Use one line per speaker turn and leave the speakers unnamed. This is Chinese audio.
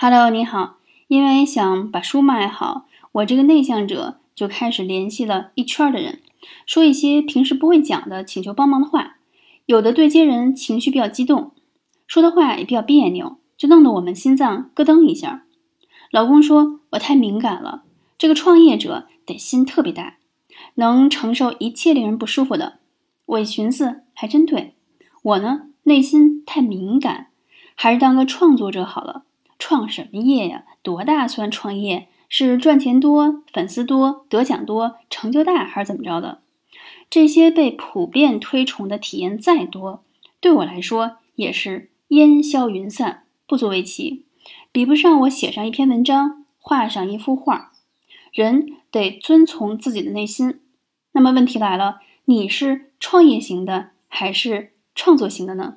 Hello，你好。因为想把书卖好，我这个内向者就开始联系了一圈的人，说一些平时不会讲的请求帮忙的话。有的对接人情绪比较激动，说的话也比较别扭，就弄得我们心脏咯噔一下。老公说我太敏感了，这个创业者得心特别大，能承受一切令人不舒服的。我一寻思，还真对，我呢内心太敏感，还是当个创作者好了。创什么业呀？多大算创业？是赚钱多、粉丝多、得奖多、成就大，还是怎么着的？这些被普遍推崇的体验再多，对我来说也是烟消云散，不足为奇，比不上我写上一篇文章、画上一幅画。人得遵从自己的内心。那么问题来了，你是创业型的还是创作型的呢？